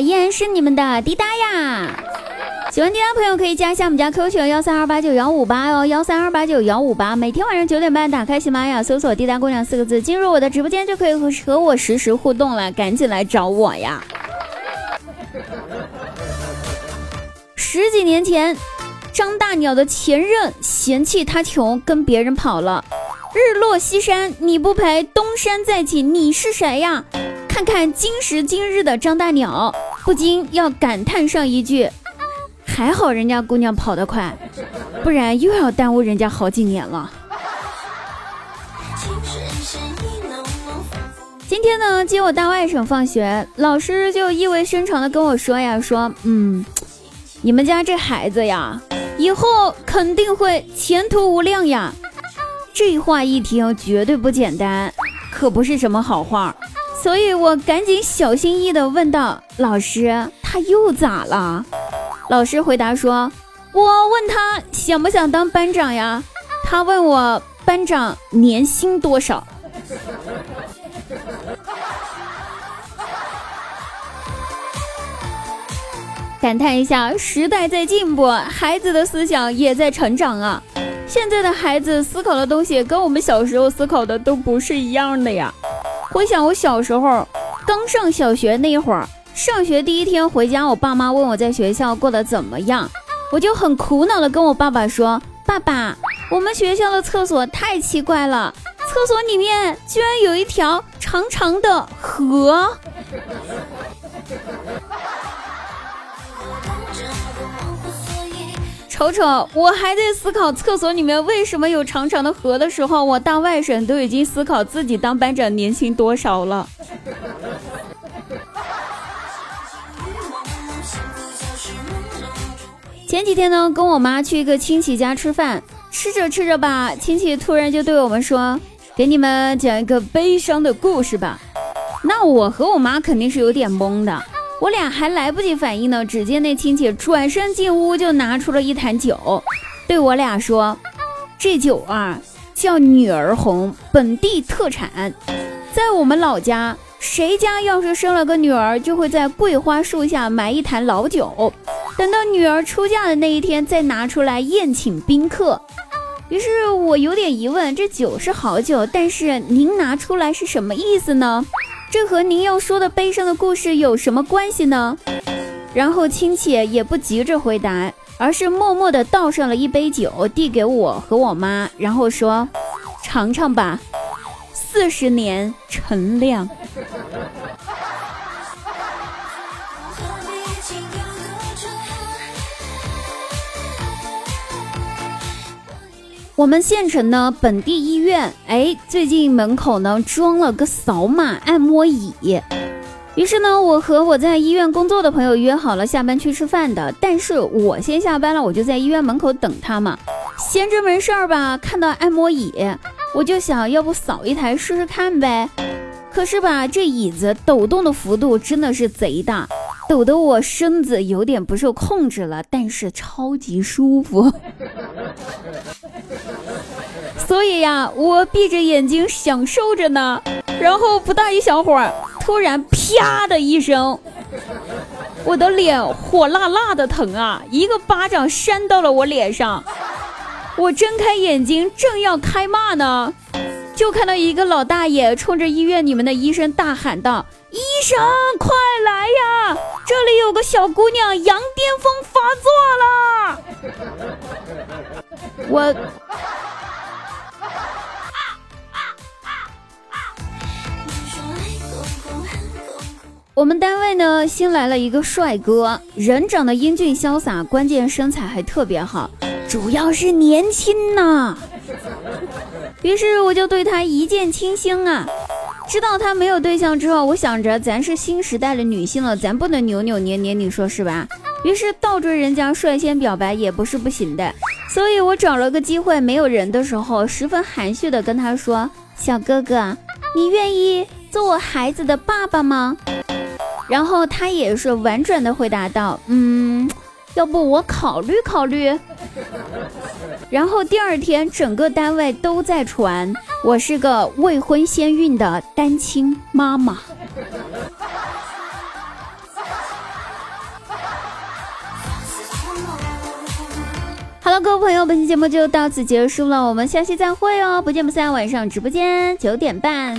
依然是你们的滴答呀。喜欢滴答朋友可以加一下我们家 QQ 群幺三二八九幺五八哟，幺三二八九幺五八。每天晚上九点半打开喜马拉雅，搜索“滴答姑娘”四个字，进入我的直播间就可以和和我实时互动了，赶紧来找我呀！十几年前，张大鸟的前任嫌弃他穷，跟别人跑了。日落西山你不陪，东山再起你是谁呀？看看今时今日的张大鸟，不禁要感叹上一句：还好人家姑娘跑得快，不然又要耽误人家好几年了。今天呢，接我大外甥放学，老师就意味深长的跟我说呀，说，嗯，你们家这孩子呀，以后肯定会前途无量呀。这话一听，绝对不简单，可不是什么好话，所以我赶紧小心翼翼地问道：“老师，他又咋了？”老师回答说：“我问他想不想当班长呀？他问我班长年薪多少。”感叹一下，时代在进步，孩子的思想也在成长啊。现在的孩子思考的东西跟我们小时候思考的都不是一样的呀。回想我小时候刚上小学那会儿，上学第一天回家，我爸妈问我在学校过得怎么样，我就很苦恼的跟我爸爸说：“爸爸，我们学校的厕所太奇怪了，厕所里面居然有一条长长的河。”瞅瞅，我还在思考厕所里面为什么有长长的河的时候，我大外甥都已经思考自己当班长年薪多少了。前几天呢，跟我妈去一个亲戚家吃饭，吃着吃着吧，亲戚突然就对我们说：“给你们讲一个悲伤的故事吧。”那我和我妈肯定是有点懵的。我俩还来不及反应呢，只见那亲戚转身进屋，就拿出了一坛酒，对我俩说：“这酒啊，叫女儿红，本地特产，在我们老家，谁家要是生了个女儿，就会在桂花树下埋一坛老酒，等到女儿出嫁的那一天再拿出来宴请宾客。”于是我有点疑问，这酒是好酒，但是您拿出来是什么意思呢？这和您要说的悲伤的故事有什么关系呢？然后亲戚也不急着回答，而是默默地倒上了一杯酒，递给我和我妈，然后说：“尝尝吧，四十年陈酿。”我们县城呢，本地医院，哎，最近门口呢装了个扫码按摩椅。于是呢，我和我在医院工作的朋友约好了下班去吃饭的。但是我先下班了，我就在医院门口等他嘛。闲着没事儿吧，看到按摩椅，我就想要不扫一台试试看呗。可是吧，这椅子抖动的幅度真的是贼大，抖得我身子有点不受控制了，但是超级舒服。所以呀，我闭着眼睛享受着呢。然后不大一小会儿，突然啪的一声，我的脸火辣辣的疼啊！一个巴掌扇到了我脸上。我睁开眼睛，正要开骂呢，就看到一个老大爷冲着医院里面的医生大喊道：“医生，快来呀！这里有个小姑娘羊癫疯发作了。”我。我们单位呢新来了一个帅哥，人长得英俊潇洒，关键身材还特别好，主要是年轻呐。于是我就对他一见倾心啊。知道他没有对象之后，我想着咱是新时代的女性了，咱不能扭扭捏捏，你说是吧？于是倒追人家，率先表白也不是不行的。所以我找了个机会，没有人的时候，十分含蓄的跟他说：“小哥哥，你愿意做我孩子的爸爸吗？”然后他也是婉转的回答道嗯要不我考虑考虑。然后第二天整个单位都在传我是个未婚先孕的单亲妈妈。好了各位朋友本期节目就到此结束了我们下期再会哦不见不散晚上直播间九点半。